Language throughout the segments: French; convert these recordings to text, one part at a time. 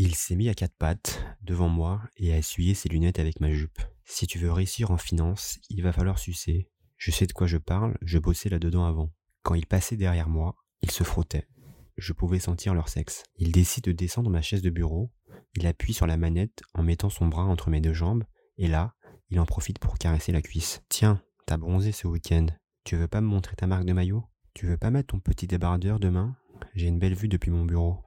Il s'est mis à quatre pattes devant moi et a essuyé ses lunettes avec ma jupe. Si tu veux réussir en finance, il va falloir sucer. Je sais de quoi je parle, je bossais là-dedans avant. Quand il passait derrière moi, il se frottait. Je pouvais sentir leur sexe. Il décide de descendre ma chaise de bureau, il appuie sur la manette en mettant son bras entre mes deux jambes, et là, il en profite pour caresser la cuisse. Tiens, t'as bronzé ce week-end. Tu veux pas me montrer ta marque de maillot? Tu veux pas mettre ton petit débardeur demain? J'ai une belle vue depuis mon bureau.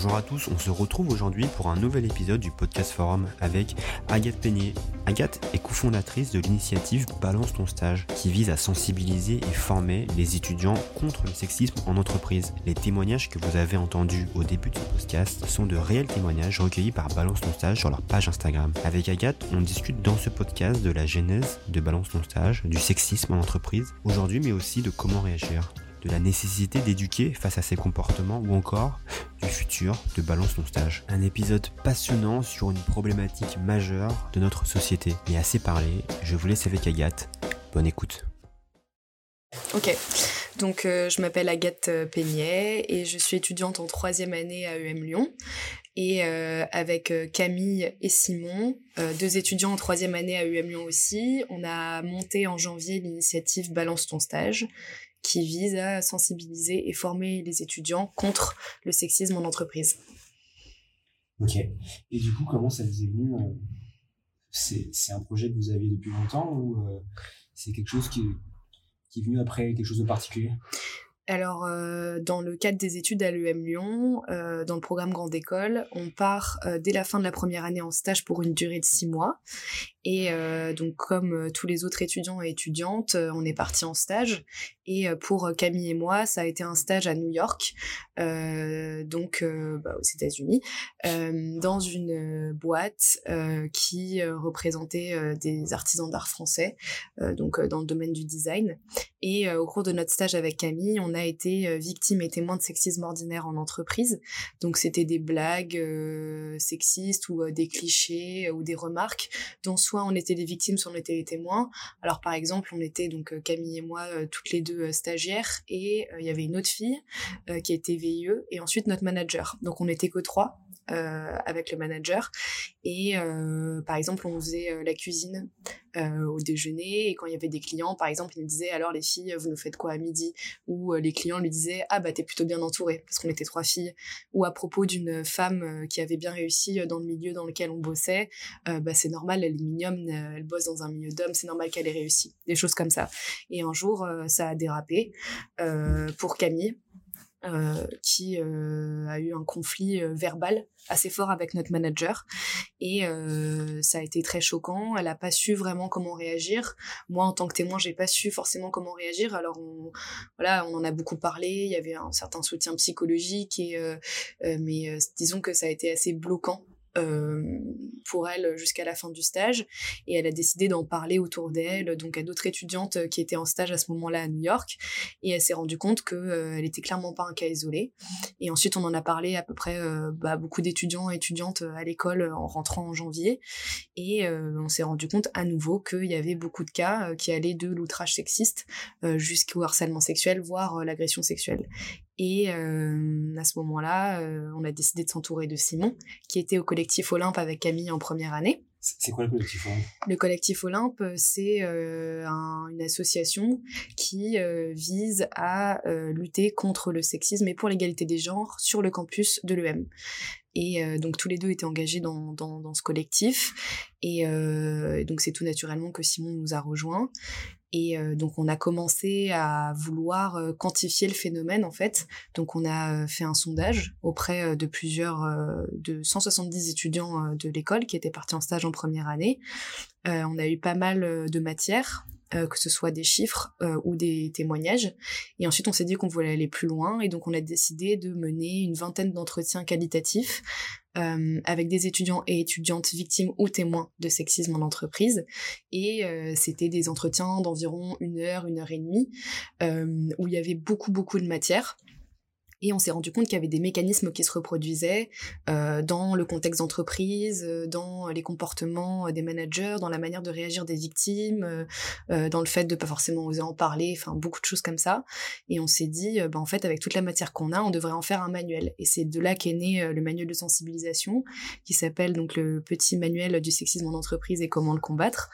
Bonjour à tous, on se retrouve aujourd'hui pour un nouvel épisode du podcast forum avec Agathe Peignet. Agathe est cofondatrice de l'initiative Balance ton stage qui vise à sensibiliser et former les étudiants contre le sexisme en entreprise. Les témoignages que vous avez entendus au début de ce podcast sont de réels témoignages recueillis par Balance ton stage sur leur page Instagram. Avec Agathe, on discute dans ce podcast de la genèse de Balance ton stage, du sexisme en entreprise aujourd'hui mais aussi de comment réagir de la nécessité d'éduquer face à ces comportements ou encore du futur de Balance ton stage. Un épisode passionnant sur une problématique majeure de notre société. Mais assez parlé, je vous laisse avec Agathe. Bonne écoute. Ok, donc euh, je m'appelle Agathe euh, Peignet et je suis étudiante en troisième année à EM Lyon. Et euh, avec Camille et Simon, deux étudiants en troisième année à UM Lyon aussi, on a monté en janvier l'initiative Balance ton stage, qui vise à sensibiliser et former les étudiants contre le sexisme en entreprise. Ok. Et du coup, comment ça vous est venu euh, C'est un projet que vous aviez depuis longtemps ou euh, c'est quelque chose qui, qui est venu après quelque chose de particulier? Alors, euh, dans le cadre des études à l'EM Lyon, euh, dans le programme Grande École, on part euh, dès la fin de la première année en stage pour une durée de six mois. Et donc, comme tous les autres étudiants et étudiantes, on est parti en stage. Et pour Camille et moi, ça a été un stage à New York, donc bah, aux États-Unis, dans une boîte qui représentait des artisans d'art français, donc dans le domaine du design. Et au cours de notre stage avec Camille, on a été euh, victime et témoin de sexisme ordinaire en entreprise. Donc c'était des blagues euh, sexistes ou euh, des clichés ou des remarques dont soit on était les victimes, soit on était les témoins. Alors par exemple, on était donc Camille et moi toutes les deux stagiaires et il y avait une autre fille qui était VIE et ensuite notre manager. Donc on était que trois euh, avec le manager. Et euh, par exemple, on faisait euh, la cuisine au déjeuner et quand il y avait des clients, par exemple, il me disait alors les filles, vous nous faites quoi à midi? Ou les clients lui disaient ah bah t'es plutôt bien entourée parce qu'on était trois filles. Ou à propos d'une femme qui avait bien réussi dans le milieu dans lequel on bossait, bah c'est normal, mignonne, elle bosse dans un milieu d'hommes, c'est normal qu'elle ait réussi. Des choses comme ça. Et un jour, ça a dérapé pour Camille euh, qui euh, a eu un conflit euh, verbal assez fort avec notre manager et ça a été très choquant. Elle a pas su vraiment comment réagir. Moi, en tant que témoin, j'ai pas su forcément comment réagir. Alors, on, voilà, on en a beaucoup parlé. Il y avait un certain soutien psychologique et mais disons que ça a été assez bloquant euh, pour elle jusqu'à la fin du stage. Et elle a décidé d'en parler autour d'elle donc à d'autres étudiantes qui étaient en stage à ce moment-là à New York. Et elle s'est rendue compte que euh, elle était clairement pas un cas isolé. Et ensuite on en a parlé à peu près euh, bah, beaucoup d'étudiants et étudiantes à l'école en rentrant en janvier. Et on s'est rendu compte à nouveau qu'il y avait beaucoup de cas qui allaient de l'outrage sexiste jusqu'au harcèlement sexuel voire l'agression sexuelle et euh, à ce moment-là, euh, on a décidé de s'entourer de Simon, qui était au collectif Olympe avec Camille en première année. C'est quoi le collectif Olympe? Le collectif Olympe, c'est euh, une association qui vise à lutter contre le sexisme et pour l'égalité des genres sur le campus de l'EM. Et donc tous les deux étaient engagés dans, dans, ce collectif. Et donc c'est tout naturellement que Simon nous a rejoints. Et euh, donc on a commencé à vouloir euh, quantifier le phénomène en fait. Donc on a euh, fait un sondage auprès de plusieurs de 170 étudiants de l'école qui étaient partis en stage en première année. on a eu pas mal de matières que ce soit des chiffres ou des témoignages. Et ensuite, on s'est dit qu'on voulait aller plus loin, et donc on a décidé de mener une vingtaine d'entretiens qualitatifs euh, avec des étudiants et étudiantes victimes ou témoins de sexisme en entreprise. Et euh, c'était des entretiens d'environ une heure, une heure et demie, euh, où il y avait beaucoup, beaucoup de matière. Et on s'est rendu compte qu'il y avait des mécanismes qui se reproduisaient euh, dans le contexte d'entreprise, euh, dans les comportements des managers, dans la manière de réagir des victimes, euh, euh dans le fait de pas forcément oser en parler, enfin beaucoup de choses comme ça. Et on s'est dit, bah, en fait, avec toute la matière qu'on a, on devrait en faire un manuel. Et c'est de là qu'est né le manuel de sensibilisation, qui s'appelle donc le petit manuel du sexisme en entreprise et comment le combattre.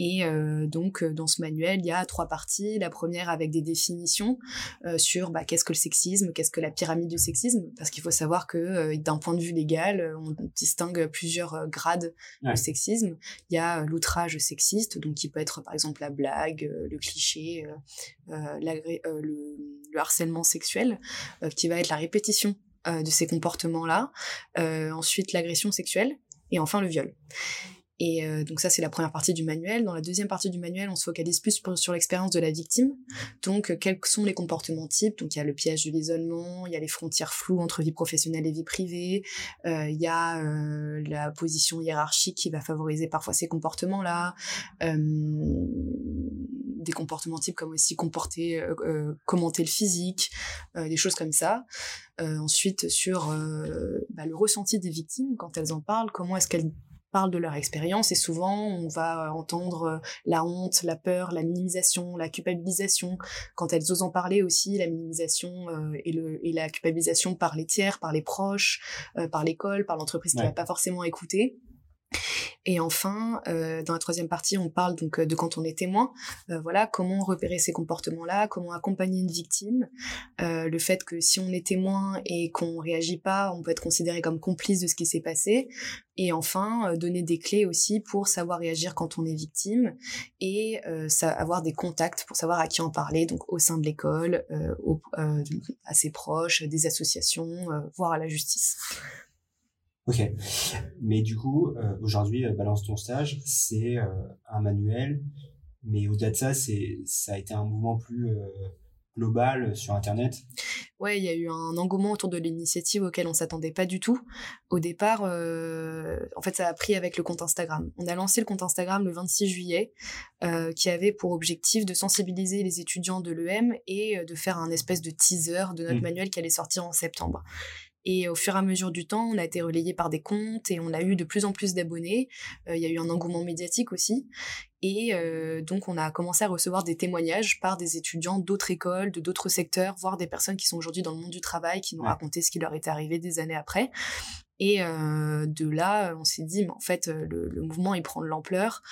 Et euh, donc, dans ce manuel, il y a trois parties. La première avec des définitions euh, sur bah, qu'est-ce que le sexisme, qu'est-ce que la pyramide du sexisme, parce qu'il faut savoir que euh, d'un point de vue légal, on distingue plusieurs grades de sexisme. Il y a l'outrage sexiste, donc qui peut être par exemple la blague, le cliché, le, le, harcèlement sexuel, qui va être la répétition de ces comportements-là. ensuite, l'agression sexuelle et enfin le viol. Et euh, donc ça, c'est la première partie du manuel. Dans la deuxième partie du manuel, on se focalise plus sur l'expérience de la victime. Donc, euh, quels sont les comportements types? Donc, il y a le piège de l'isolement, il y a les frontières floues entre vie professionnelle et vie privée, euh, il y a la position hiérarchique qui va favoriser parfois ces comportements-là, des comportements types comme aussi comporter, commenter le physique, des choses comme ça. ensuite, sur bah, le ressenti des victimes quand elles en parlent, comment est-ce qu'elles parlent de leur expérience et souvent on va entendre euh, la honte, la peur, la minimisation, la culpabilisation. Quand elles osent en parler aussi, la minimisation euh, et, le, et la culpabilisation par les tiers, par les proches, euh, par l'école, par l'entreprise qui va pas forcément écouter. Et enfin, euh, dans la troisième partie, on parle donc euh, de quand on est témoin. Euh, voilà, comment repérer ces comportements-là, comment accompagner une victime. le fait que si on est témoin et qu'on réagit pas, on peut être considéré comme complice de ce qui s'est passé. Et enfin, donner des clés aussi pour savoir réagir quand on est victime et avoir des contacts pour savoir à qui en parler, donc au sein de l'école, à ses proches, des associations, voire à la justice. Ok. Mais du coup, euh, aujourd'hui, euh, Balance ton stage, c'est euh, un manuel, mais au-delà de ça, c'est ça a été un mouvement plus global sur Internet. Ouais, il y a eu un engouement autour de l'initiative auquel on s'attendait pas du tout. Au départ, en fait, ça a pris avec le compte Instagram. On a lancé le compte Instagram le 26 juillet, qui avait pour objectif de sensibiliser les étudiants de l'EM et de faire un espèce de teaser de notre mmh. manuel qui allait sortir en septembre. Et au fur et à mesure du temps, on a été relayé par des comptes et on a eu de plus en plus d'abonnés. Euh, il y a eu un engouement médiatique aussi. Et euh, donc, on a commencé à recevoir des témoignages par des étudiants d'autres écoles, de d'autres secteurs, voire des personnes qui sont aujourd'hui dans le monde du travail, qui nous racontaient ce qui leur était arrivé des années après. Et euh, de là, on s'est dit, mais en fait, euh, le, mouvement, il prend de l'ampleur.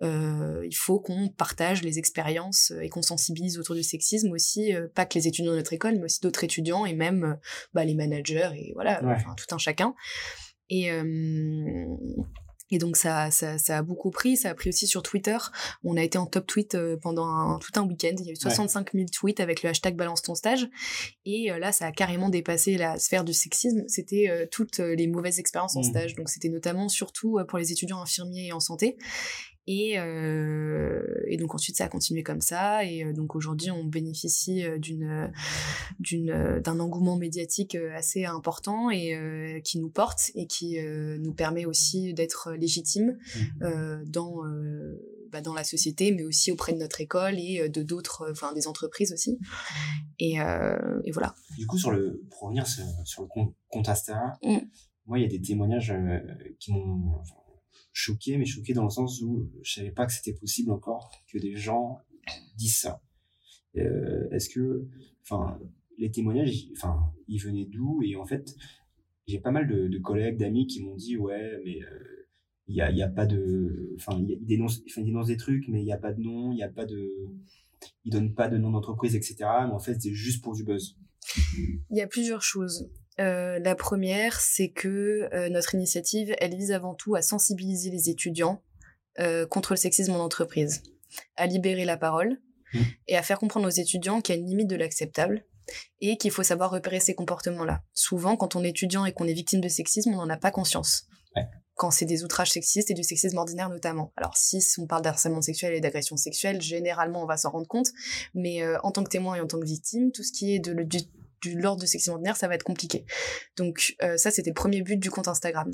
Euh, il faut qu'on partage les expériences et qu'on sensibilise autour du sexisme aussi, pas que les étudiants de notre école, mais aussi d'autres étudiants et même bah, les managers et voilà, enfin, tout un chacun. Et, et donc ça, ça, ça, a beaucoup pris, ça a pris aussi sur Twitter. On a été en top tweet euh, pendant un, tout un week-end. Il y a eu 65 000 tweets avec le hashtag balance ton stage. Et euh, là, ça a carrément dépassé la sphère du sexisme. C'était euh, toutes les mauvaises expériences en mmh. stage. Donc c'était notamment surtout pour les étudiants infirmiers et en santé. Et, euh, et, donc ensuite ça a continué comme ça et euh, donc aujourd'hui on bénéficie euh, d'une d'une d'un engouement médiatique assez important et qui nous porte et qui nous permet aussi d'être légitime mmh. dans bah, dans la société mais aussi auprès de notre école et de d'autres enfin des entreprises aussi et, et, voilà. Du coup sur le pour revenir sur, sur le compte, compte mmh. moi il y a des témoignages qui m'ont choqué, mais choqué dans le sens où je savais pas que c'était possible encore que des gens disent ça. Euh, Est-ce que, enfin, les témoignages, enfin, ils venaient d'où? Et en fait, j'ai pas mal de, collègues, d'amis qui m'ont dit, ouais, mais euh, il y, a, y a pas de, enfin, ils dénoncent, enfin, ils dénoncent des trucs, mais il n'y a pas de nom, il n'y a pas de, ils donnent pas de nom d'entreprise, etc. Mais en fait, c'est juste pour du buzz. Il y a plusieurs choses. Euh, la première, c'est que euh, notre initiative, elle vise avant tout à sensibiliser les étudiants euh, contre le sexisme en entreprise, à libérer la parole mmh. et à faire comprendre aux étudiants qu'il y a une limite de l'acceptable et qu'il faut savoir repérer ces comportements-là. Souvent, quand on est étudiant et qu'on est victime de sexisme, on n'en a pas conscience. Quand c'est des outrages sexistes et du sexisme ordinaire notamment. Alors si on parle d'harcèlement sexuel et d'agression sexuelle, généralement on va s'en rendre compte, mais en tant que témoin et en tant que victime, tout ce qui est de, du du l'ordre de section ordinaire, ça va être compliqué. Donc euh, ça, c'était le premier but du compte Instagram.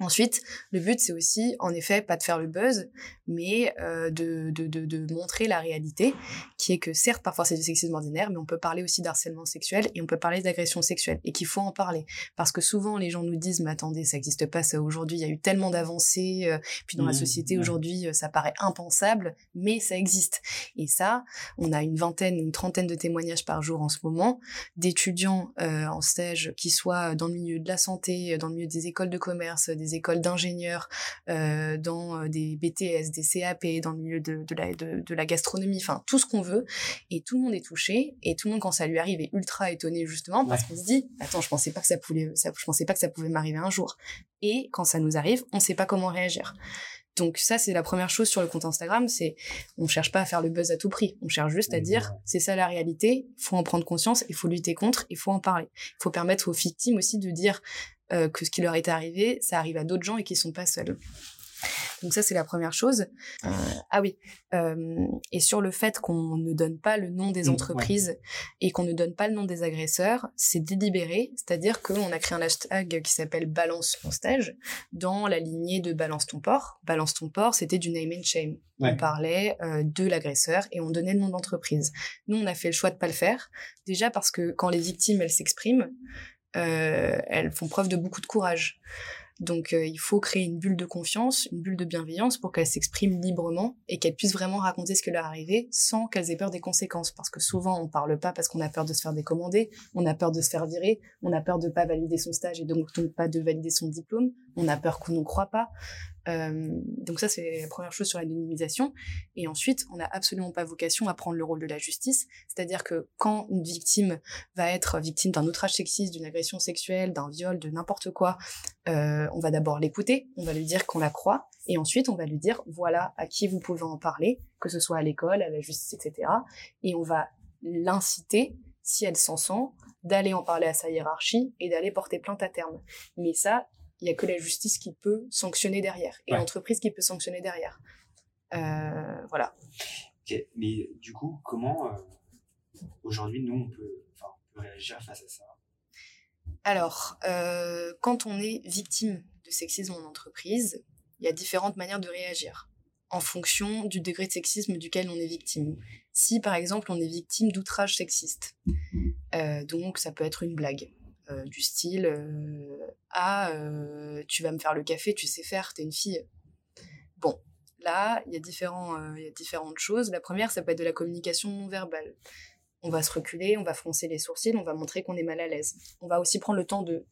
Ensuite, le but, c'est aussi, en effet, pas de faire le buzz, mais euh, de, de, de, de, montrer la réalité, qui est que certes, parfois c'est du sexisme ordinaire, mais on peut parler aussi d'harcèlement sexuel et on peut parler d'agression sexuelle, et qu'il faut en parler. Parce que souvent, les gens nous disent, mais attendez, ça n'existe pas, ça aujourd'hui, il y a eu tellement d'avancées, euh, puis dans la mmh, société aujourd'hui, euh, ça paraît impensable, mais ça existe. Et ça, on a une vingtaine, une trentaine de témoignages par jour en ce moment, d'étudiants en stage qui soient dans le milieu de la santé, dans le milieu des écoles de commerce, des écoles d'ingénieurs, euh, dans euh, des BTS, des CAP, dans le milieu de, de, la, de, la gastronomie, enfin tout ce qu'on veut. Et tout le monde est touché. Et tout le monde, quand ça lui arrive, est ultra étonné justement parce qu'on se dit, attends, je pensais pas que ça pouvait, ça, je pensais pas que ça pouvait m'arriver un jour. Et quand ça nous arrive, on sait pas comment réagir. Donc ça, c'est la première chose sur le compte Instagram, c'est on cherche pas à faire le buzz à tout prix. On cherche juste à dire, c'est ça la réalité, faut en prendre conscience, il faut lutter contre, il faut en parler. Il faut permettre aux victimes aussi de dire, euh, que ce qui leur est arrivé, ça arrive à d'autres gens et qui sont pas seuls. Donc ça, c'est la première chose. Euh, ah oui. Euh, et sur le fait qu'on ne donne pas le nom des mmh, entreprises et qu'on ne donne pas le nom des agresseurs, c'est délibéré. C'est-à-dire qu'on a créé un hashtag qui s'appelle Balance ton stage dans la lignée de Balance ton port. Balance ton port, c'était du name and shame. On parlait de l'agresseur et on donnait le nom d'entreprise. Nous, on a fait le choix de pas le faire. Déjà parce que quand les victimes, elles s'expriment, euh, elles font preuve de beaucoup de courage. Donc euh, il faut créer une bulle de confiance, une bulle de bienveillance pour qu'elles s'expriment librement et qu'elles puissent vraiment raconter ce qui leur est arrivé sans qu'elles aient peur des conséquences. Parce que souvent on parle pas parce qu'on a peur de se faire décommander, on a peur de se faire virer, on a peur de pas valider son stage et donc, donc pas de valider son diplôme, on a peur qu'on ne croit pas. Euh, donc ça, c'est la première chose sur l'anonymisation. Et ensuite, on n'a absolument pas vocation à prendre le rôle de la justice. C'est-à-dire que quand une victime va être victime d'un outrage sexiste, d'une agression sexuelle, d'un viol, de n'importe quoi, euh, on va d'abord l'écouter, on va lui dire qu'on la croit, et ensuite on va lui dire voilà à qui vous pouvez en parler, que ce soit à l'école, à la justice, etc. Et on va l'inciter, si elle s'en sent, d'aller en parler à sa hiérarchie et d'aller porter plainte à terme. Mais ça, il y a que la justice qui peut sanctionner derrière et l'entreprise qui peut sanctionner derrière. Euh, voilà. Mais du coup, comment euh, aujourd'hui nous on peut, réagir face à ça? Alors, euh, quand on est victime de sexisme en entreprise, il y a différentes manières de réagir en fonction du degré de sexisme duquel on est victime. Si par exemple on est victime d'outrage sexiste, donc ça peut être une blague, euh, du style euh, Ah, euh, tu vas me faire le café, tu sais faire, t'es une fille. Bon, là, il y, y a différentes choses. La première, ça peut être de la communication non verbale. On va se reculer, on va froncer les sourcils, on va montrer qu'on est mal à l'aise. On va aussi prendre le temps de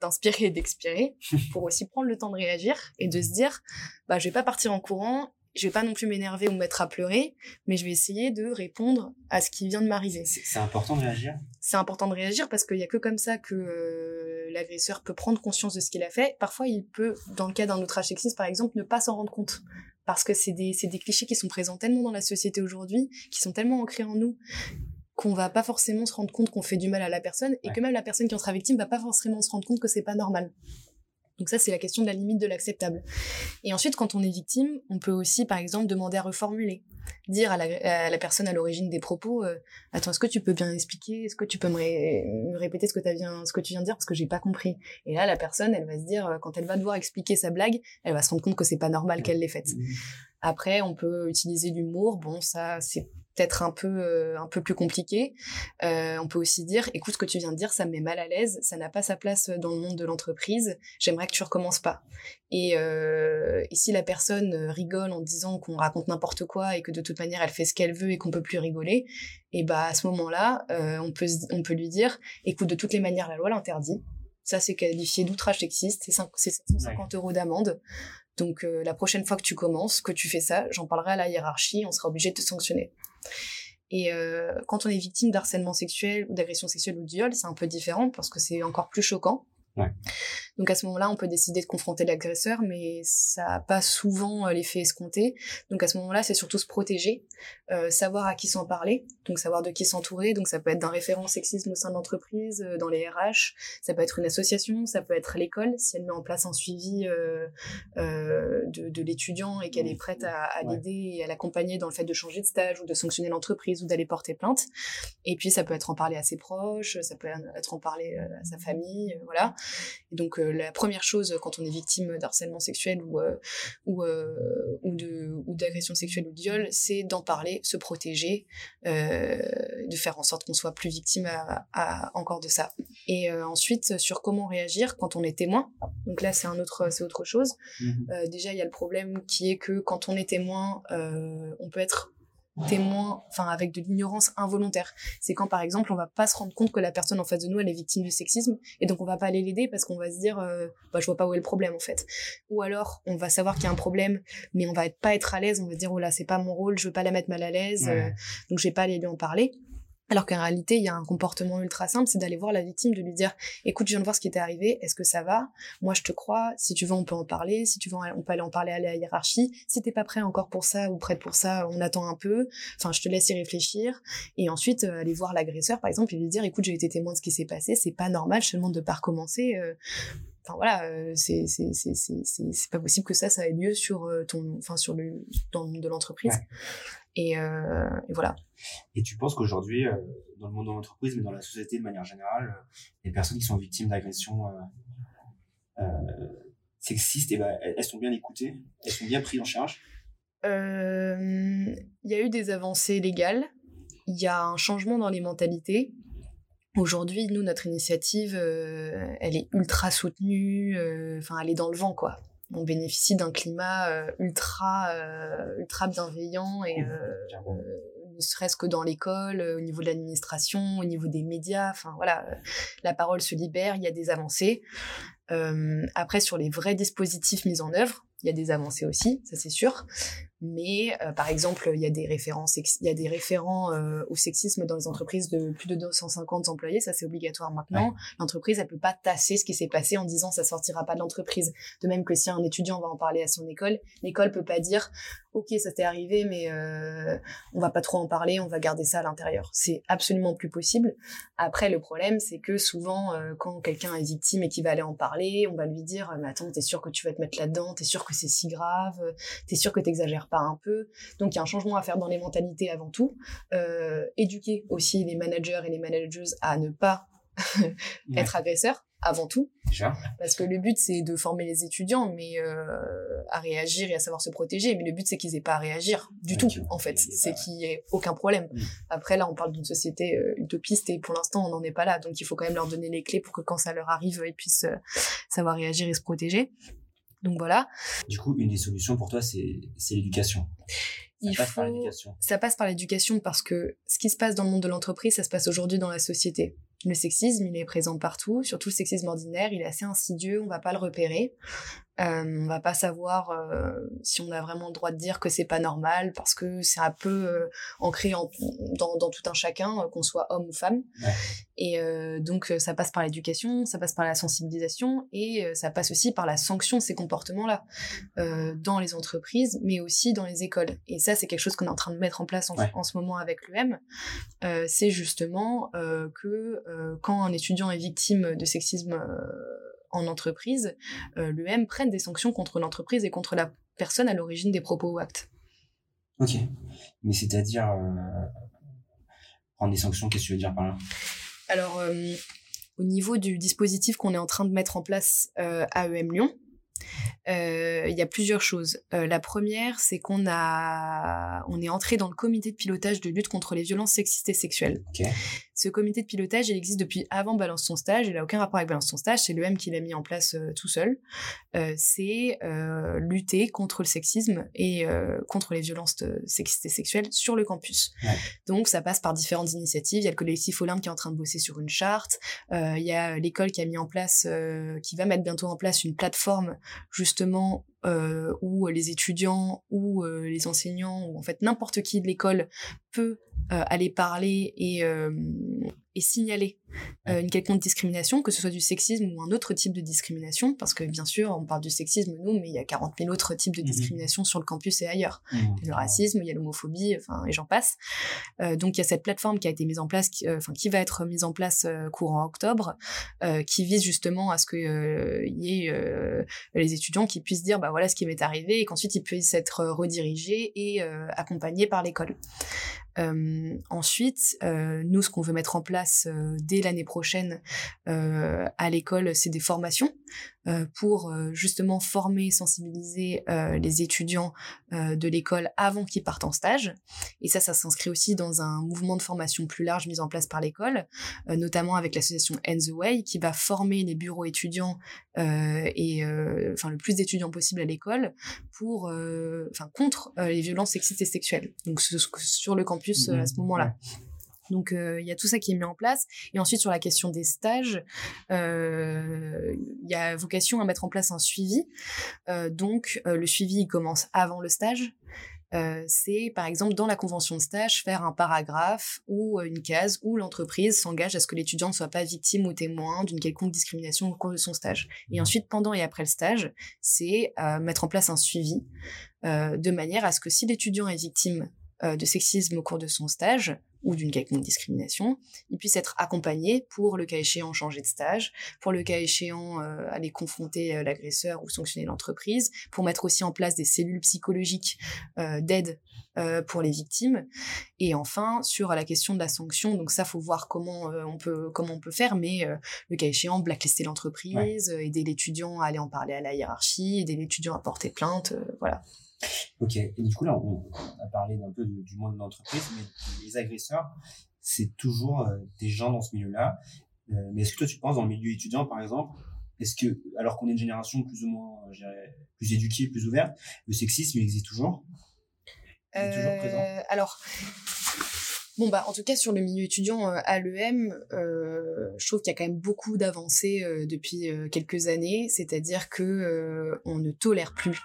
d'inspirer et d'expirer pour aussi prendre le temps de réagir et de se dire bah je vais pas partir en courant je vais pas non plus m'énerver ou me mettre à pleurer, mais je vais essayer de répondre à ce qui vient de m'arriver. C'est important de réagir? C'est important de réagir parce qu'il y a que comme ça que euh, l'agresseur peut prendre conscience de ce qu'il a fait. Parfois, il peut, dans le cas d'un outrage sexiste par exemple, ne pas s'en rendre compte. Parce que c'est des, des clichés qui sont présents tellement dans la société aujourd'hui, qui sont tellement ancrés en nous, qu'on va pas forcément se rendre compte qu'on fait du mal à la personne, et que même la personne qui en sera victime va pas forcément se rendre compte que c'est pas normal. Donc ça, c'est la question de la limite de l'acceptable. Et ensuite, quand on est victime, on peut aussi, par exemple, demander à reformuler. Dire à la, personne à l'origine des propos, euh, attends, est-ce que tu peux bien expliquer? Est-ce que tu peux me, répéter ce que, as ce que tu viens de dire? Parce que j'ai pas compris Et là, la personne, elle va se dire, euh, quand elle va devoir expliquer sa blague, elle va se rendre compte que c'est pas normal qu'elle l'ait faite. Après, on peut utiliser l'humour. Bon, ça, c'est peut-être un peu euh, un peu plus compliqué. Euh, on peut aussi dire, écoute, ce que tu viens de dire, ça me met mal à l'aise, ça n'a pas sa place dans le monde de l'entreprise. J'aimerais que tu recommences pas. Et, euh, et, si la personne rigole en disant qu'on raconte n'importe quoi et que de toute manière elle fait ce qu'elle veut et qu'on peut plus rigoler, et bah à ce moment-là, on peut on peut lui dire, écoute, de toutes les manières, la loi l'interdit. Ça, c'est qualifié d'outrage sexiste, c'est 750 euros d'amende. Donc la prochaine fois que tu commences, que tu fais ça, j'en parlerai à la hiérarchie, on sera obligé de te sanctionner. Et euh, quand on est victime d'harcèlement sexuel ou d'agression sexuelle ou de viol, c'est un peu différent parce que c'est encore plus choquant. Donc à ce moment-là, on peut décider de confronter l'agresseur, mais ça n'a pas souvent euh, l'effet escompté. Donc à ce moment-là, c'est surtout se protéger, euh, savoir à qui s'en parler, donc savoir de qui s'entourer. Donc ça peut être d'un référent sexisme au sein de l'entreprise, euh, dans les RH, ça peut être une association, ça peut être l'école, si elle met en place un suivi euh, euh de, de l'étudiant et qu'elle est prête à, à l'aider et à l'accompagner dans le fait de changer de stage ou de sanctionner l'entreprise ou d'aller porter plainte. Et puis ça peut être en parler à ses proches, ça peut être en parler à sa famille, voilà. Et donc la première chose quand on est victime d'harcèlement sexuel ou ou ou de ou d'agression sexuelle ou de viol, c'est d'en parler, se protéger, de faire en sorte qu'on soit plus victime à, encore de ça. Et ensuite sur comment réagir quand on est témoin. Donc là c'est un autre c'est autre chose. Mmh déjà il y a le problème qui est que quand on est témoin, on peut être témoin, enfin avec de l'ignorance involontaire. C'est quand par exemple on va pas se rendre compte que la personne en face de nous elle est victime du sexisme et donc on va pas aller l'aider parce qu'on va se dire euh, bah je vois pas où est le problème en fait. Ou alors on va savoir qu'il y a un problème mais on va pas être à l'aise, on va se dire oh là c'est pas mon rôle, je veux pas la mettre mal à l'aise, euh, donc je vais pas aller lui en parler. Alors qu'en réalité, il y a un comportement ultra simple, c'est d'aller voir la victime, de lui dire écoute, je viens de voir ce qui t'est arrivé, est-ce que ça va? Moi, je te crois, si tu veux, on peut en parler, si tu veux, on peut aller en parler à la hiérarchie. Si t'es pas prêt encore pour ça ou prête pour ça, on attend un peu. Enfin, je te laisse y réfléchir. Et ensuite, euh, aller voir l'agresseur, par exemple, et lui dire écoute, j'ai été témoin de ce qui s'est passé, c'est pas normal, je te demande de pas recommencer. Euh. enfin voilà euh, c'est pas possible que ça ça ait lieu sur ton enfin sur le dans de l'entreprise et, euh, et, voilà. Et tu penses qu'aujourd'hui, euh, dans le monde de l'entreprise, mais dans la société de manière générale, euh, les personnes qui sont victimes d'agressions sexistes, et eh ben, elles sont bien écoutées, elles sont bien prises en charge? Il y a eu des avancées légales, il y a un changement dans les mentalités. Aujourd'hui, nous, notre initiative, elle est ultra soutenue, enfin, elle est dans le vent, quoi on bénéficie d'un climat euh, ultra euh, ultra bienveillant et euh, ne serait-ce que dans l'école, au niveau de l'administration, au niveau des médias, enfin voilà, la parole se libère, il y a des avancées. après sur les vrais dispositifs mis en œuvre, il y a des avancées aussi, ça c'est sûr. Mais euh, par exemple, il y a des références, il y a des référents euh, au sexisme dans les entreprises de plus de 250 employés, ça c'est obligatoire maintenant. L'entreprise, elle peut pas tasser ce qui s'est passé en disant ça sortira pas de l'entreprise. De même que si un étudiant va en parler à son école, l'école peut pas dire ok ça t'est arrivé mais euh, on va pas trop en parler, on va garder ça à l'intérieur. C'est absolument plus possible. Après le problème c'est que souvent euh, quand quelqu'un est victime et qu'il va aller en parler, on va lui dire mais attends t'es sûr que tu vas te mettre là-dedans, t'es sûr que c'est si grave, t'es sûr que t'exagères un peu. Donc il y a un changement à faire dans les mentalités avant tout. Euh, éduquer aussi les managers et les managers à ne pas être agresseurs avant tout. Parce que le but, c'est de former les étudiants, mais euh, à réagir et à savoir se protéger. Mais le but, c'est qu'ils aient pas à réagir du tout, en fait. C'est qu'il y ait aucun problème. Après, là, on parle d'une société euh, utopiste et pour l'instant, on n'en est pas là. Donc, il faut quand même leur donner les clés pour que quand ça leur arrive, ils puissent savoir réagir et se protéger. Donc voilà. Du coup, une des solutions pour toi, c'est l'éducation. Ça passe par l'éducation. Ça passe par l'éducation parce que ce qui se passe dans le monde de l'entreprise, ça se passe aujourd'hui dans la société. Le sexisme, il est présent partout, surtout le sexisme ordinaire, il est assez insidieux, on va pas le repérer. Euh, on va pas savoir euh, si on a vraiment le droit de dire que c'est pas normal parce que c'est un peu euh, ancré en, dans, dans, tout un chacun, euh, qu'on soit homme ou femme. Et euh, donc ça passe par l'éducation, ça passe par la sensibilisation et ça passe aussi par la sanction de ces comportements-là dans les entreprises, mais aussi dans les écoles. Et ça, c'est quelque chose qu'on est en train de mettre en place en, en ce moment avec l'UM. c'est justement que quand un étudiant est victime de sexisme en entreprise, euh, l'EM prenne des sanctions contre l'entreprise et contre la personne à l'origine des propos ou actes. Ok. Mais c'est-à-dire euh, prendre des sanctions, qu'est-ce que tu veux dire par là? Alors, euh, au niveau du dispositif qu'on est en train de mettre en place à EM Lyon, il y a plusieurs choses. la première, c'est qu'on a, on est entré dans le comité de pilotage de lutte contre les violences sexistes et sexuelles. Ce comité de pilotage, il existe depuis avant Balance son stage. Il n'a aucun rapport avec Balance son stage. C'est le M qui l'a mis en place euh, tout seul. Euh, c'est euh, lutter contre le sexisme et contre les violences sexistes et sexuelles sur le campus. Donc, ça passe par différentes initiatives. Il y a le collectif Olympe qui est en train de bosser sur une charte. il y a l'école qui a mis en place, qui va mettre bientôt en place une plateforme justement où les étudiants ou les enseignants ou en fait n'importe qui de l'école peut aller parler et, et signaler euh, une quelconque discrimination, que ce soit du sexisme ou un autre type de discrimination, parce que bien sûr, on parle du sexisme, nous, mais il y a 40 000 autres types de mhm. discrimination sur le campus et ailleurs. Il y a le racisme, il y a l'homophobie, enfin, et j'en passe. Euh, donc il y a cette plateforme qui a été mise en place, qui, euh, enfin, qui va être mise en place courant octobre, qui vise justement à ce que il y ait les étudiants qui puissent dire, bah voilà ce qui m'est arrivé, et qu'ensuite ils puissent être redirigés et accompagnés par l'école. Ensuite, nous, ce qu'on veut mettre en place dès l'année prochaine à l'école, c'est des formations pour justement former, sensibiliser les étudiants de l'école avant qu'ils partent en stage. Et ça, ça s'inscrit aussi dans un mouvement de formation plus large mis en place par l'école, notamment avec l'association End the Way, qui va former les bureaux étudiants et enfin le plus d'étudiants possible à l'école pour, enfin contre les violences sexistes et sexuelles. Donc sur le campus à ce moment-là. Donc euh, il y a tout ça qui est mis en place. Et ensuite sur la question des stages, euh, il y a vocation à mettre en place un suivi. Euh, donc le suivi commence avant le stage. c'est par exemple dans la convention de stage faire un paragraphe ou une case où l'entreprise s'engage à ce que l'étudiant ne soit pas victime ou témoin d'une quelconque discrimination au cours de son stage. Et ensuite pendant et après le stage, c'est mettre en place un suivi de manière à ce que si l'étudiant est victime de sexisme au cours de son stage, ou d'une quelconque discrimination, il puisse être accompagné pour le cas échéant changer de stage, pour le cas échéant euh, aller confronter euh, l'agresseur ou sanctionner l'entreprise, pour mettre aussi en place des cellules psychologiques euh, d'aide pour les victimes. Et enfin, sur la question de la sanction, donc ça, faut voir comment on peut comment on peut faire, mais le cas échéant, blacklister l'entreprise, aider l'étudiant à aller en parler à la hiérarchie, aider l'étudiant à porter plainte, voilà. Ok, et du coup là, on, a parlé un peu du, monde de l'entreprise, mais les agresseurs, c'est toujours euh, des gens dans ce milieu-là. Euh, mais est-ce que toi, tu penses dans le milieu étudiant, par exemple, est-ce que, alors qu'on est une génération plus ou moins, euh, plus éduquée, plus ouverte, le sexisme, il existe toujours? Il est toujours présent? Alors, Bon, bah, en tout cas, sur le milieu étudiant euh, à l'EM, euh, je trouve qu'il y a quand même beaucoup d'avancées euh, depuis quelques années. C'est-à-dire que on ne tolère plus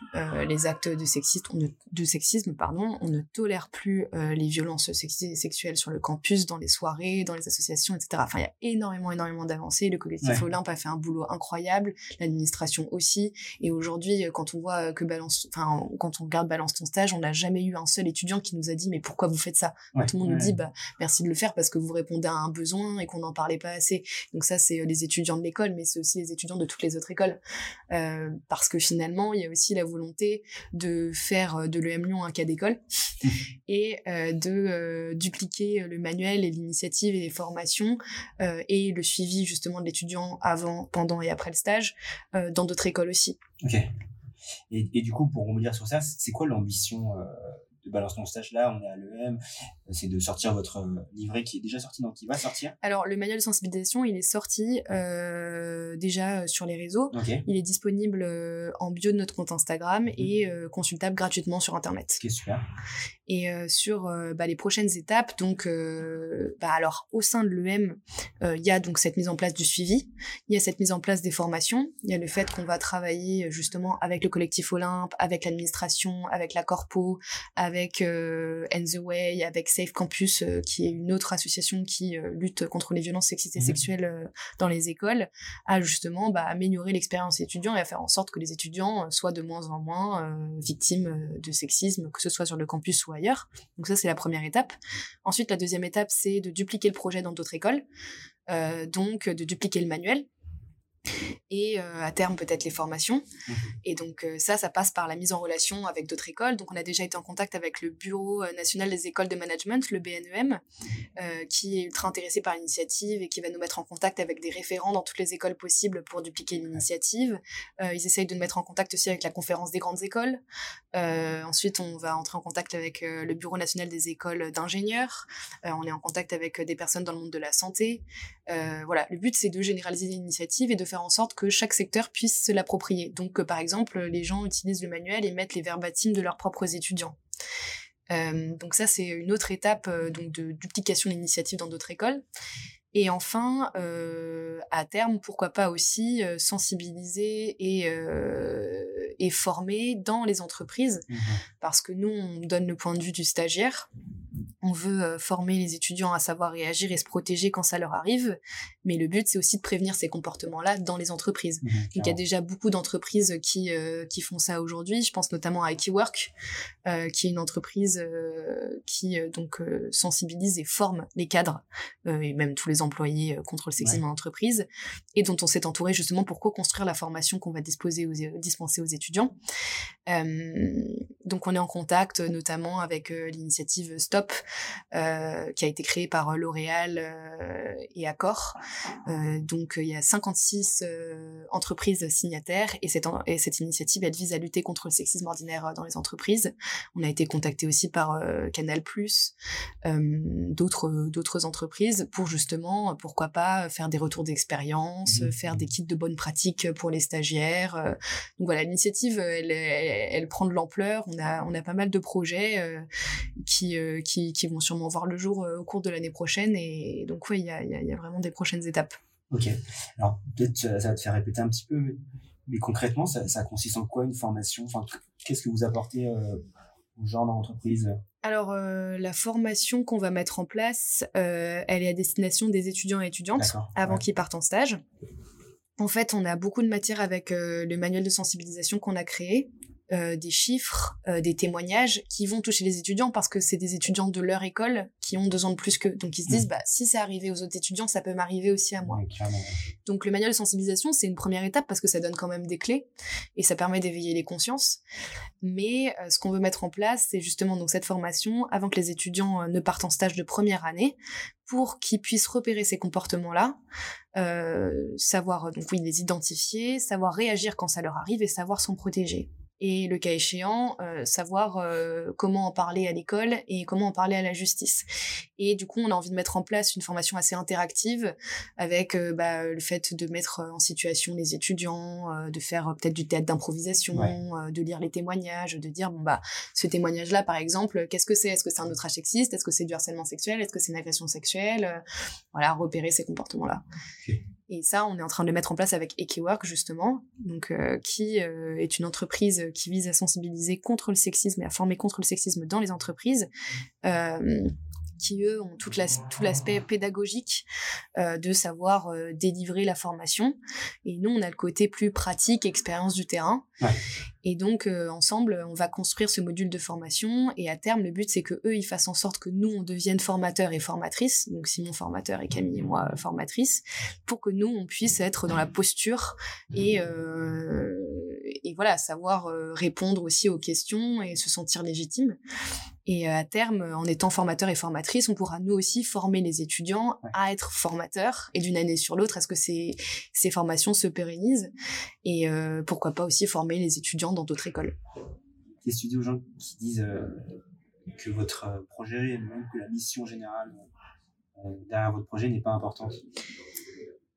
les actes de, sexisme, de sexisme, pardon. On ne tolère plus les violences sexuelles sur le campus, dans les soirées, dans les associations, etc. Enfin, il y a énormément, énormément d'avancées. Le collectif Olympe a fait un boulot incroyable, l'administration aussi. Et aujourd'hui, quand on voit que Balance, enfin, quand on regarde Balance ton stage, on n'a jamais eu un seul étudiant qui nous a dit mais pourquoi vous faites ça? Tout le monde nous dit bah, merci de le faire parce que vous répondez à un besoin et qu'on n'en parlait pas assez. Donc ça, c'est euh, les étudiants de l'école, mais c'est aussi les étudiants de toutes les autres écoles. Euh, parce que finalement, il y a aussi la volonté de faire euh, de l'EM Lyon un cas d'école et de dupliquer le manuel et l'initiative et les formations et le suivi justement de l'étudiant avant, pendant et après le stage dans d'autres écoles aussi. Ok. Et, et, du coup, pour revenir sur ça, c'est quoi l'ambition de Balance ton stage là, on est à l'EM, c'est de sortir votre euh, livret qui est déjà sorti, donc qui va sortir. Alors le manuel de sensibilisation, il est sorti euh, déjà euh, sur les réseaux. Il est disponible en bio de notre compte Instagram mhm. et consultable gratuitement sur internet. C'est super. Et sur bah, les prochaines étapes, donc bah, alors au sein de l'EM, il y a donc cette mise en place du suivi, il y a cette mise en place des formations, il y a le fait qu'on va travailler justement avec le collectif Olympe, avec l'administration, avec la corpo, avec End the Way, avec Safe Campus, euh, qui est une autre association qui euh, lutte contre les violences sexistes et mmh sexuelles euh, dans les écoles, à justement bah, améliorer l'expérience étudiant et à faire en sorte que les étudiants soient de moins en moins victimes de sexisme, que ce soit sur le campus ou ailleurs. Donc ça, c'est la première étape. Ensuite, la deuxième étape, c'est de dupliquer le projet dans d'autres écoles. donc de dupliquer le manuel et euh, à terme peut-être les formations. Mmh et donc euh, ça, ça passe par la mise en relation avec d'autres écoles. Donc on a déjà été en contact avec le Bureau euh, national des écoles de management, le BNEM, qui est ultra intéressé par l'initiative et qui va nous mettre en contact avec des référents dans toutes les écoles possibles pour dupliquer l'initiative. ils essayent de nous mettre en contact aussi avec la conférence des grandes écoles. ensuite, on va entrer en contact avec le Bureau national des écoles d'ingénieurs. on est en contact avec des personnes dans le monde de la santé. Voilà, le but c'est de généraliser l'initiative et de faire en sorte que chaque secteur puisse se l'approprier. Donc que par exemple, les gens utilisent le manuel et mettent les verbatims de leurs propres étudiants. Euh, donc ça, c'est une autre étape euh, donc de duplication d'initiatives dans d'autres écoles. Et enfin, euh, à terme, pourquoi pas aussi sensibiliser et, et former dans les entreprises, mmh parce que nous, on donne le point de vue du stagiaire. On veut former les étudiants à savoir réagir et se protéger quand ça leur arrive, Mais le but, c'est aussi de prévenir ces comportements-là dans les entreprises. Mmh, donc, il y a déjà beaucoup d'entreprises qui, euh, qui font ça aujourd'hui. Je pense notamment à Ikiwork, euh, qui est une entreprise euh, qui donc sensibilise et forme les cadres et même tous les employés contre le sexisme en entreprise et dont on s'est entouré justement pour co-construire la formation qu'on va disposer aux, dispenser aux étudiants. donc, on est en contact notamment avec l'initiative Stop, qui a été créée par L'Oréal et Accor. Donc, il y a 56 entreprises signataires et cette, et cette initiative, elle vise à lutter contre le sexisme ordinaire dans les entreprises. On a été contacté aussi par Canal+, d'autres d'autres entreprises pour justement, pourquoi pas, faire des retours d'expérience, mmh. faire des kits de bonnes pratiques pour les stagiaires. Donc voilà, l'initiative, elle, elle, prend de l'ampleur. On a, on a pas mal de projets qui, qui, qui, vont sûrement voir le jour au cours de l'année prochaine. Et donc oui, il y a, y a vraiment des prochaines étapes. Ok. Alors peut-être ça va te faire répéter un petit peu, mais, concrètement, ça, ça, consiste en quoi une formation? Enfin, qu'est-ce que vous apportez euh, aux gens dans l'entreprise alors, euh, la formation qu'on va mettre en place, euh, elle est à destination des étudiants et étudiantes avant qu'ils partent en stage. En fait, on a beaucoup de matière avec le manuel de sensibilisation qu'on a créé. Euh, des chiffres, euh, des témoignages qui vont toucher les étudiants parce que c'est des étudiants de leur école qui ont deux ans de plus que donc ils se disent mm. bah si c'est arrivé aux autres étudiants ça peut m'arriver aussi à moi. donc le manuel de sensibilisation c'est une première étape parce que ça donne quand même des clés et ça permet d'éveiller les consciences. Mais euh, ce qu'on veut mettre en place c'est justement donc cette formation avant que les étudiants ne partent en stage de première année pour qu'ils puissent repérer ces comportements-là, savoir donc oui les identifier, savoir réagir quand ça leur arrive et savoir s'en protéger et le cas échéant, euh, savoir euh, comment en parler à l'école et comment en parler à la justice. Et du coup, on a envie de mettre en place une formation assez interactive avec euh, bah, le fait de mettre en situation les étudiants, de faire peut-être du théâtre d'improvisation, de lire les témoignages, de dire bon bah ce témoignage-là par exemple, qu'est-ce que c'est? Est-ce que c'est un outrage sexiste? Est-ce que c'est du harcèlement sexuel? Est-ce que c'est une agression sexuelle? Voilà, repérer ces comportements-là. Et ça, on est en train de le mettre en place avec Ekiwork, justement, donc, euh, qui euh, est une entreprise qui vise à sensibiliser contre le sexisme et à former contre le sexisme dans les entreprises. Euh, qui eux ont tout l'aspect pédagogique de savoir délivrer la formation. Et nous, on a le côté plus pratique, expérience du terrain. Et donc, euh, ensemble, on va construire ce module de formation. Et à terme, le but, c'est que eux, ils fassent en sorte que nous, on devienne formateurs et formatrices. Donc, Simon formateur et Camille et moi formatrices, pour que nous, on puisse être dans la posture et, et voilà, savoir répondre aussi aux questions et se sentir légitime. Et à terme, en étant formateur et formatrice, on pourra nous aussi former les étudiants à être formateurs. Et d'une année sur l'autre, est-ce que ces, ces formations se pérennisent Et euh, pourquoi pas aussi former les étudiants dans d'autres écoles. Qu'est-ce que tu dis aux gens qui disent euh, que votre euh, projet, même que la mission générale derrière votre projet n'est pas importante?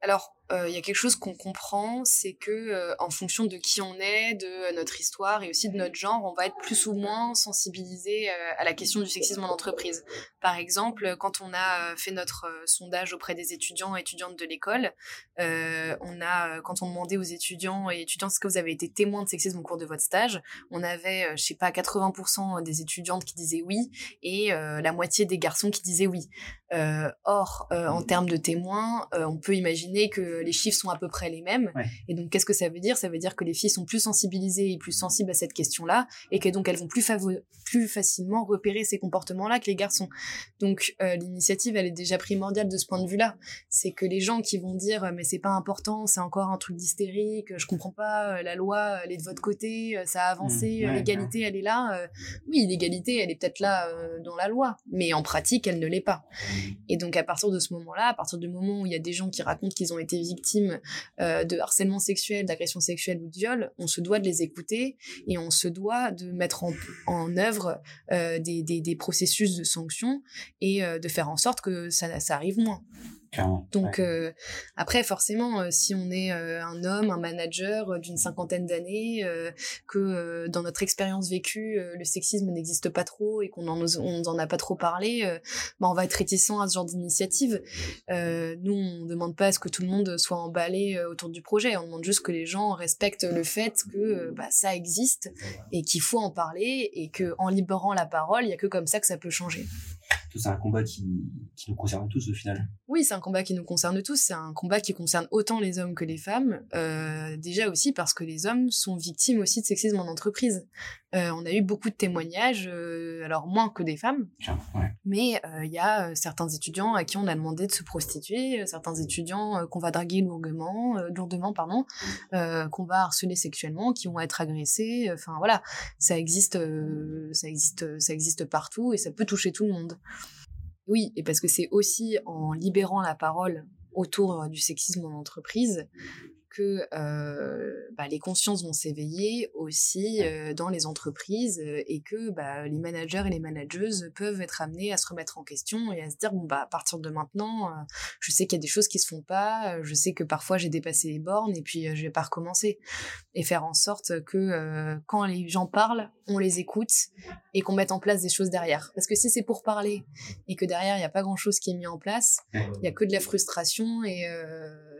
Alors, euh, il y a quelque chose qu'on comprend, c'est que euh, en fonction de qui on est, de notre histoire et aussi de notre genre, on va être plus ou moins sensibilisé euh, à la question du sexisme en entreprise. Par exemple, quand on a fait notre sondage auprès des étudiants et étudiantes de l'école, on a, quand on demandait aux étudiants et étudiantes est-ce que vous avez été témoin de sexisme au cours de votre stage, on avait, je sais pas, 80% des étudiantes qui disaient oui et la moitié des garçons qui disaient oui. or, en termes de témoins, on peut imaginer que les chiffres sont à peu près les mêmes. Et donc, qu'est-ce que ça veut dire? Ça veut dire que les filles sont plus sensibilisées et plus sensibles à cette question-là, et que donc elles vont plus, plus facilement repérer ces comportements-là que les garçons. Donc, euh, l'initiative, elle est déjà primordiale de ce point de vue-là. C'est que les gens qui vont dire mais c'est pas important, c'est encore un truc d'hystérique, je comprends pas, euh, la loi, elle est de votre côté, euh, ça a avancé, mmh. l'égalité, elle est là. oui, l'égalité, elle est peut-être là dans la loi, mais en pratique, elle ne l'est pas. Et donc, à partir de ce moment-là, à partir du moment où il y a des gens qui racontent qu'ils ont été victimes euh, de harcèlement sexuel, d'agression sexuelle ou de viol, on se doit de les écouter et on se doit de mettre en, œuvre euh, des, processus de sanctions et euh, de faire en sorte que ça, ça arrive moins. Donc euh, après forcément, euh, si on est euh, un homme, un manager d'une cinquantaine d'années, que dans notre expérience vécue, le sexisme n'existe pas trop et qu'on en on en a pas trop parlé, bah, on va être réticent à ce genre d'initiative. nous, on demande pas à ce que tout le monde soit emballé autour du projet. On demande juste que les gens respectent le fait que bah, ça existe et qu'il faut en parler et que en libérant la parole, il y a que comme ça que ça peut changer. C'est un combat qui, qui, nous concerne tous au final. Oui, c'est un combat qui nous concerne tous. C'est un combat qui concerne autant les hommes que les femmes. Euh, déjà aussi parce que les hommes sont victimes aussi de sexisme en entreprise. Euh, on a eu beaucoup de témoignages, euh, alors moins que des femmes, mais il y a certains étudiants à qui on a demandé de se prostituer, certains étudiants qu'on va draguer lourdement, lourdement pardon, qu'on va harceler sexuellement, qui vont être agressés. Enfin voilà, ça existe, ça existe, ça existe partout et ça peut toucher tout le monde. Oui, et parce que c'est aussi en libérant la parole autour du sexisme en entreprise que bah, les consciences vont s'éveiller aussi dans les entreprises et que bah, les managers et les manageuses peuvent être amenés à se remettre en question et à se dire bon bah à partir de maintenant je sais qu'il y a des choses qui se font pas je sais que parfois j'ai dépassé les bornes et puis je vais pas recommencer. Et faire en sorte que quand les gens parlent on les écoute et qu'on mette en place des choses derrière. Parce que si c'est pour parler et que derrière il n'y a pas grand chose qui est mis en place il y a que de la frustration et,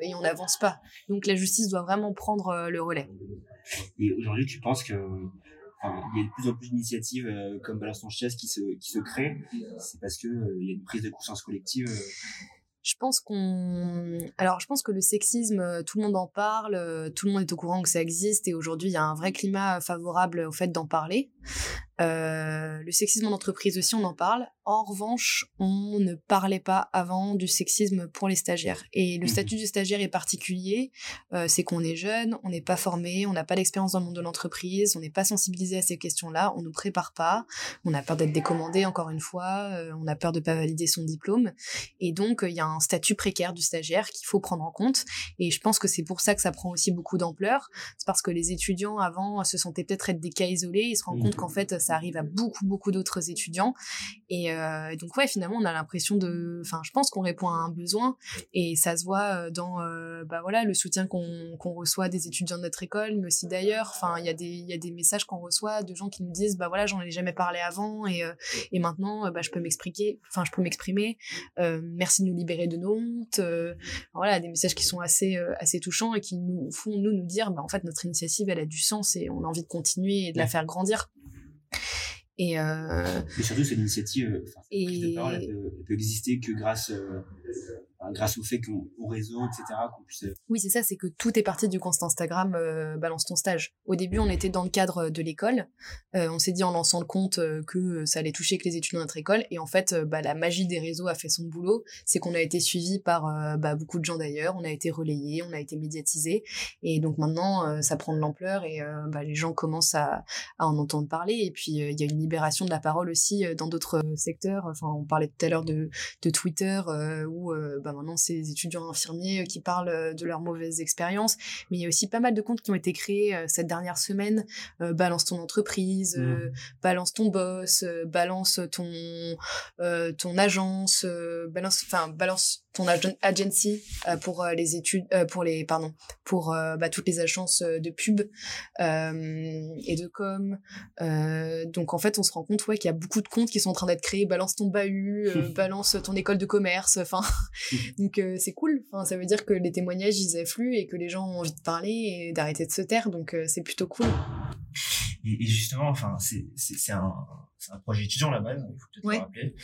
et on n'avance pas. Donc la justice doit vraiment prendre euh, le relais. Et aujourd'hui, tu penses que il y a de plus en plus d'initiatives euh, comme Balance ton chaise qui se, qui se créent, c'est parce qu'il euh, il y a une prise de conscience collective je pense qu'on alors je pense que le sexisme tout le monde en parle tout le monde est au courant que ça existe et aujourd'hui il y a un vrai climat favorable au fait d'en parler euh, le sexisme en entreprise aussi, on en parle. En revanche, on ne parlait pas avant du sexisme pour les stagiaires. Et le mhm. statut du stagiaire est particulier. Euh, c'est qu'on est jeune, on n'est pas formé, on n'a pas d'expérience dans le monde de l'entreprise, on n'est pas sensibilisé à ces questions-là, on nous prépare pas, on a peur d'être décommandé encore une fois, euh, on a peur de pas valider son diplôme. Et donc, il y a un statut précaire du stagiaire qu'il faut prendre en compte. Et je pense que c'est pour ça que ça prend aussi beaucoup d'ampleur. C'est parce que les étudiants avant se sentaient peut-être être des cas isolés, ils se rendent compte mhm. qu'en fait, ça arrive à beaucoup, beaucoup d'autres étudiants. Et euh, donc, ouais, finalement, on a l'impression de. Enfin, je pense qu'on répond à un besoin et ça se voit euh, dans euh, bah, voilà, le soutien qu'on reçoit des étudiants de notre école, mais aussi d'ailleurs. Enfin, il y, a des, y a des messages qu'on reçoit de gens qui nous disent bah voilà, j'en ai jamais parlé avant et, et maintenant, bah, je peux m'expliquer, enfin, je peux m'exprimer. merci de nous libérer de nos hontes. voilà, des messages qui sont assez, assez touchants et qui nous font, nous, nous dire bah, en fait, notre initiative, elle a du sens et on a envie de continuer et de la faire grandir. Et, euh... et surtout, cette initiative, enfin, et... parole, elle peut, elle peut, exister que grâce euh, grâce au fait qu'au réseau, etc., qu'on. Euh, oui, c'est ça, c'est que tout est parti du compte Instagram euh, Balance ton stage. Au début, on était dans le cadre de l'école. Euh, on s'est dit en lançant le compte que ça allait toucher que les étudiants de notre école. Et en fait, bah, la magie des réseaux a fait son boulot. C'est qu'on a été suivi par bah, beaucoup de gens d'ailleurs. On a été relayé, on a été médiatisé. Et donc maintenant, ça prend de l'ampleur et bah, les gens commencent à, en entendre parler. Et puis, il y a une libération de la parole aussi dans d'autres secteurs. Enfin, on parlait tout à l'heure de, Twitter où maintenant c'est les étudiants infirmiers euh, qui parlent euh, de leurs mauvaises expériences, mais il y a aussi pas mal de comptes qui ont été créés euh, cette dernière semaine. balance ton entreprise, mmh. balance ton boss, balance ton ton agence, balance, enfin balance ton agency pour les études, pour les pardon, pour bah, toutes les agences de pub et de com. donc en fait, on se rend compte ouais qu'il y a beaucoup de comptes qui sont en train d'être créés. Balance ton bahut, balance ton école de commerce. Enfin, donc euh, c'est cool. Enfin, ça veut dire que les témoignages ils affluent et que les gens ont envie de parler et d'arrêter de se taire. Donc euh, c'est plutôt cool. Et, justement, enfin, c'est un, un projet étudiant là-bas, il faut peut-être le rappeler.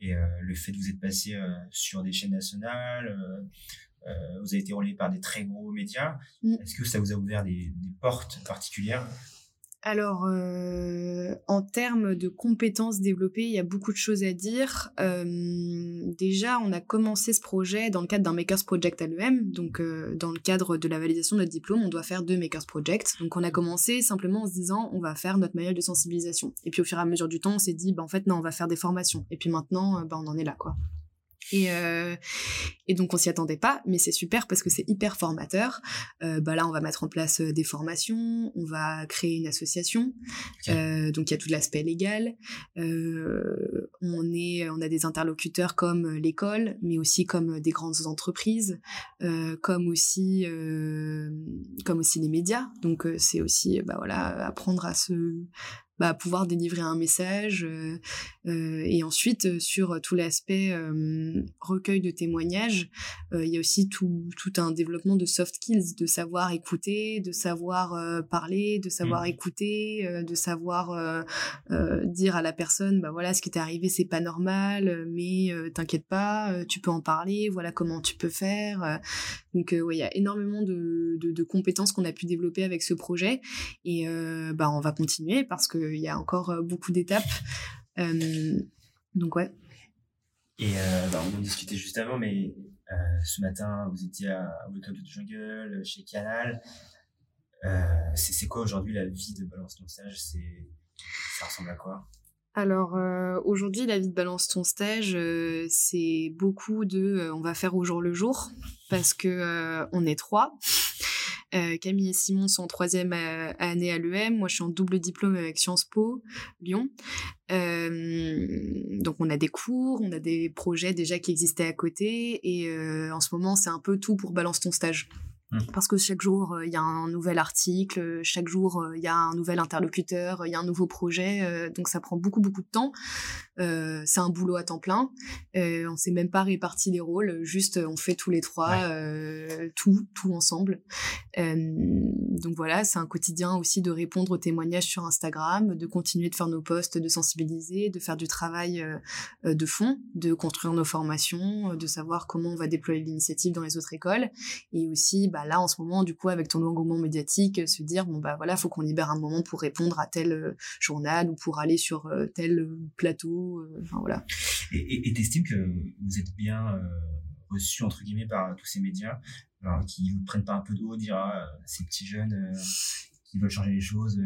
Et euh, le fait que vous êtes passé sur des chaînes nationales, vous avez été relayé par des très gros médias. Mm. Est-ce que ça vous a ouvert des, des portes particulières? Alors, euh, en termes de compétences développées, il y a beaucoup de choses à dire. Euh, déjà, on a commencé ce projet dans le cadre d'un Makers Project à l'EM. Donc, euh, dans le cadre de la validation de notre diplôme, on doit faire deux Makers Projects. Donc, on a commencé simplement en se disant, on va faire notre manuel de sensibilisation. Et puis, au fur et à mesure du temps, on s'est dit, bah, en fait, non, on va faire des formations. Et puis maintenant, bah, on en est là, quoi. Et, et donc on s'y attendait pas, mais c'est super parce que c'est hyper formateur. Euh, bah là, on va mettre en place euh, des formations, on va créer une association, euh, donc il y a tout l'aspect légal. Euh, on est, on a des interlocuteurs comme l'école, mais aussi comme des grandes entreprises, comme aussi, comme aussi les médias. Donc c'est aussi, bah voilà, apprendre à se bah, pouvoir délivrer un message. et ensuite, sur tout l'aspect recueil de témoignages, il y a aussi tout, tout un développement de soft skills, de savoir écouter, de savoir parler, de savoir mmh. écouter, de savoir dire à la personne, bah voilà, ce qui t'est arrivé, c'est pas normal, mais t'inquiète pas, tu peux en parler, voilà comment tu peux faire. Donc, ouais, il y a énormément de, de, de compétences qu'on a pu développer avec ce projet. Et bah, on va continuer parce qu'il y a encore beaucoup d'étapes. donc, ouais. Et bah, on en discutait juste avant, mais ce matin, vous étiez à Welcome to the Jungle, chez Canal. c'est quoi aujourd'hui la vie de Balance ton stage? Ça ressemble à quoi? Alors aujourd'hui, la vie de balance ton stage, c'est beaucoup de on va faire au jour le jour parce que on est trois. Camille et Simon sont en troisième année à l'EM. Moi, je suis en double diplôme avec Sciences Po Lyon. donc, on a des cours, on a des projets déjà qui existaient à côté. Et en ce moment, c'est un peu tout pour balance ton stage. Mmh. Parce que chaque jour, euh, il y a un nouvel article, euh, chaque jour, euh, il y a un nouvel interlocuteur, il y a un nouveau projet, donc ça prend beaucoup, beaucoup de temps. C'est un boulot à temps plein. on s'est même pas réparti les rôles, juste on fait tous les trois tout, tout ensemble. donc voilà, c'est un quotidien aussi de répondre aux témoignages sur Instagram, de continuer de faire nos posts, de sensibiliser, de faire du travail de fond, de construire nos formations, de savoir comment on va déployer l'initiative dans les autres écoles, et aussi bah, là en ce moment du coup avec ton engouement médiatique se dire bon bah voilà faut qu'on libère un moment pour répondre à tel euh, journal ou pour aller sur euh, tel euh, enfin voilà. Et t'estimes que vous êtes bien reçu entre guillemets par tous ces médias alors, qui vous prennent pas un peu de haut dire ah, ces petits jeunes qui veulent changer les choses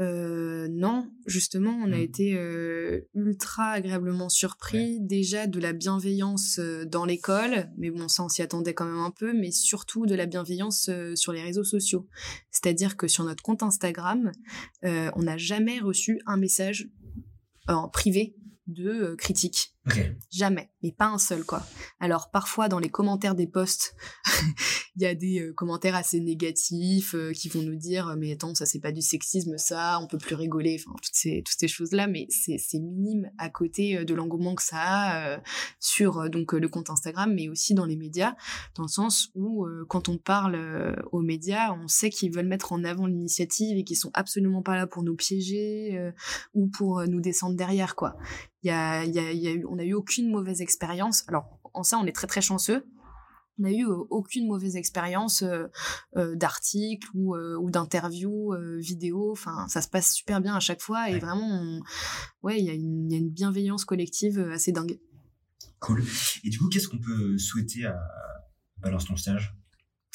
euh, non, justement, on a mmh. été euh, ultra agréablement surpris déjà de la bienveillance euh, dans l'école, mais bon, ça on s'y attendait quand même un peu, mais surtout de la bienveillance sur les réseaux sociaux. C'est-à-dire que sur notre compte Instagram, on n'a jamais reçu un message en privé de critique. Jamais, mais pas un seul quoi. Alors parfois dans les commentaires des posts, il y a des euh, commentaires assez négatifs euh, qui vont nous dire mais attends ça c'est pas du sexisme ça, on peut plus rigoler, enfin toutes ces toutes ces choses là, mais c'est c'est minime à côté euh, de l'engouement que ça a sur donc le compte Instagram, mais aussi dans les médias, dans le sens où quand on parle aux médias, on sait qu'ils veulent mettre en avant l'initiative et qu'ils sont absolument pas là pour nous piéger ou pour nous descendre derrière quoi. Il y a, y a, y a eu, on a eu aucune mauvaise expérience. Alors, en ça, on est très très chanceux. On n'a eu euh, aucune mauvaise expérience euh, euh, d'article ou, ou d'interview vidéo. Enfin, ça se passe super bien à chaque fois et vraiment, ouais, il y, a une bienveillance collective assez dingue. Cool. Et du coup, qu'est-ce qu'on peut souhaiter à Balance ton stage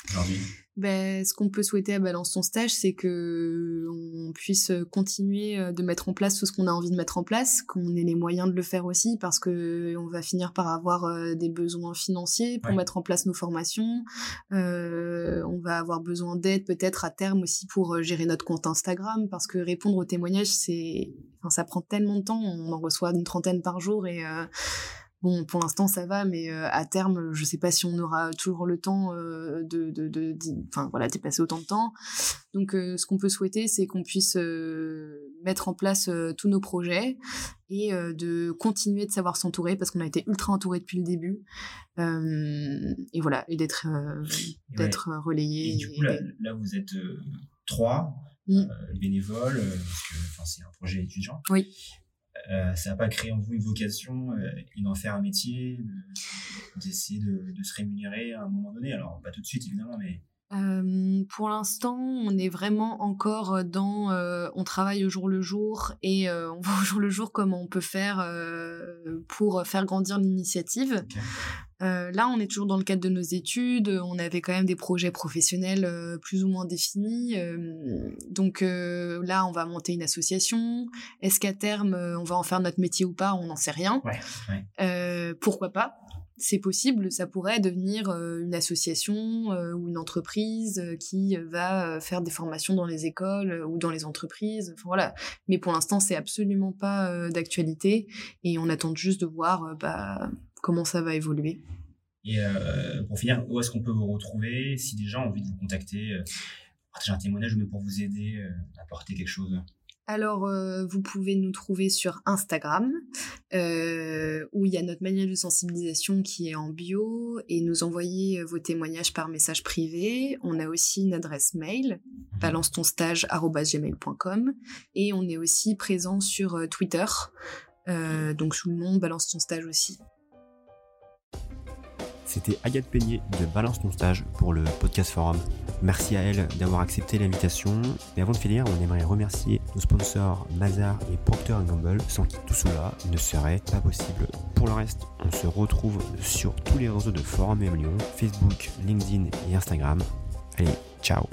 aujourd'hui? Ben, ce qu'on peut souhaiter à Balance ton stage, c'est que on puisse continuer euh, de mettre en place tout ce qu'on a envie de mettre en place, qu'on ait les moyens de le faire aussi, parce que on va finir par avoir euh, des besoins financiers pour mettre en place nos formations. Euh, on va avoir besoin d'aide peut-être à terme aussi pour euh, gérer notre compte Instagram, parce que répondre aux témoignages, c'est, enfin, ça prend tellement de temps. On en reçoit une trentaine par jour et euh, Bon, pour l'instant, ça va, mais euh, à terme, je sais pas si on aura toujours le temps euh, de, de, de, enfin voilà, dépasser autant de temps. Donc, euh, ce qu'on peut souhaiter, c'est qu'on puisse mettre en place tous nos projets et de continuer de savoir s'entourer parce qu'on a été ultra entouré depuis le début. et voilà, et d'être d'être relayé. Et du coup, là, là vous êtes trois mmh. bénévoles, parce que c'est un projet étudiant. Oui. Euh, ça n'a pas créé en vous une vocation euh, et d'en faire un métier, d'essayer de, de, se rémunérer à un moment donné. Alors, pas tout de suite, évidemment, mais... Euh, pour l'instant, on est vraiment encore dans on travaille au jour le jour et on voit au jour le jour comment on peut faire pour faire grandir l'initiative. Là, on est toujours dans le cadre de nos études. On avait quand même des projets professionnels plus ou moins définis. Donc là, on va monter une association. Est-ce qu'à terme, on va en faire notre métier ou pas? On n'en sait rien. pourquoi pas c'est possible, ça pourrait devenir une association ou une entreprise qui va faire des formations dans les écoles ou dans les entreprises. voilà. Mais pour l'instant, c'est absolument pas d'actualité et on attend juste de voir bah, comment ça va évoluer. Et euh, pour finir, où est-ce qu'on peut vous retrouver si des gens ont envie de vous contacter, euh, partager un témoignage même pour vous aider, euh, apporter quelque chose? Alors, euh, vous pouvez nous trouver sur Instagram, euh, où il y a notre manuel de sensibilisation qui est en bio, et nous envoyer vos témoignages par message privé. On a aussi une adresse mail, mhm. balance-ton-stage@gmail.com, et on est aussi présent sur Twitter, donc sous le nom Balance ton stage aussi. C'était Agathe Peigné de Balance ton stage pour le podcast forum. Merci à elle d'avoir accepté l'invitation. Mais avant de finir, on aimerait remercier nos sponsors Mazar et Procter Gamble, sans qui tout cela ne serait pas possible. Pour le reste, on se retrouve sur tous les réseaux de Forum et Lyon, Facebook, LinkedIn et Instagram. Allez, ciao